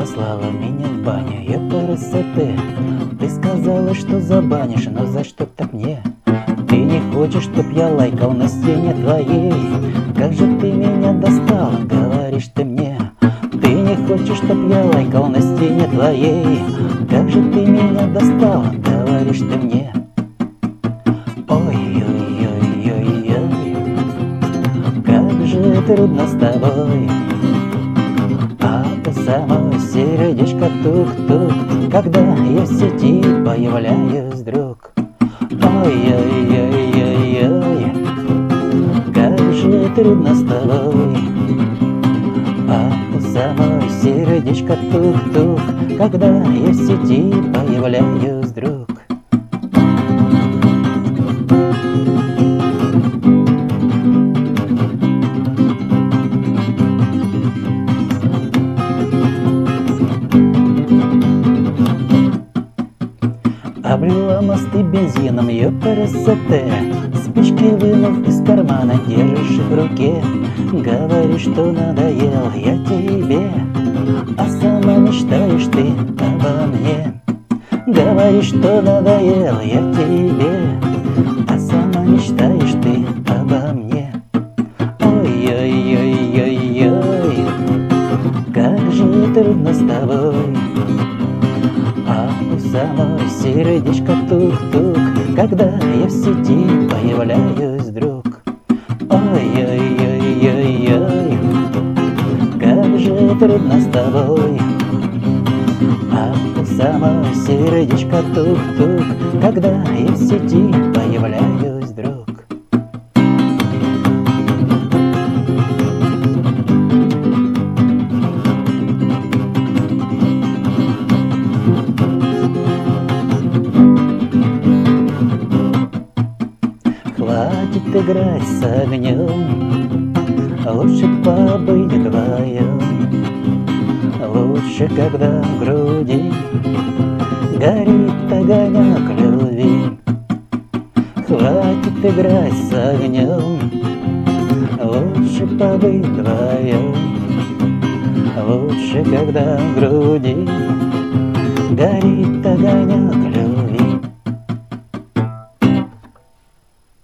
послала меня в баню, я красоты Ты. Сказала, что забанишь, но за что так мне? Ты не хочешь, чтоб я лайкал на стене твоей? Как же ты меня достала, говоришь ты мне? Ты не хочешь, чтоб я лайкал на стене твоей? Как же ты меня достала, говоришь ты мне? Ой-ой-ой-ой-ой Как же трудно с тобой сердечко тук-тук Когда я в сети появляюсь вдруг Ой-ой-ой-ой-ой Как же трудно с тобой. А у самой сердечко тук-тук Когда я в сети появляюсь Облила мосты бензином, ее красоты Спички вынув из кармана, держишь в руке. Говоришь, что надоел я тебе А сама мечтаешь ты обо мне. Говоришь, что надоел я тебе А сама мечтаешь ты обо мне. Ой-ой-ой-ой-ой Как же трудно с тобой у самой сердечко тук-тук Когда я в сети появляюсь вдруг. Ой-ой-ой-ой-ой Как же трудно с тобой. А у самой сердечко тук-тук Когда я в сети появляюсь Хватит играть с огнем. Лучше побыть вдвоем Лучше, когда в груди Горит огонек любви. Хватит играть с огнем. Лучше побыть вдвоем. Лучше, когда в груди Горит огонек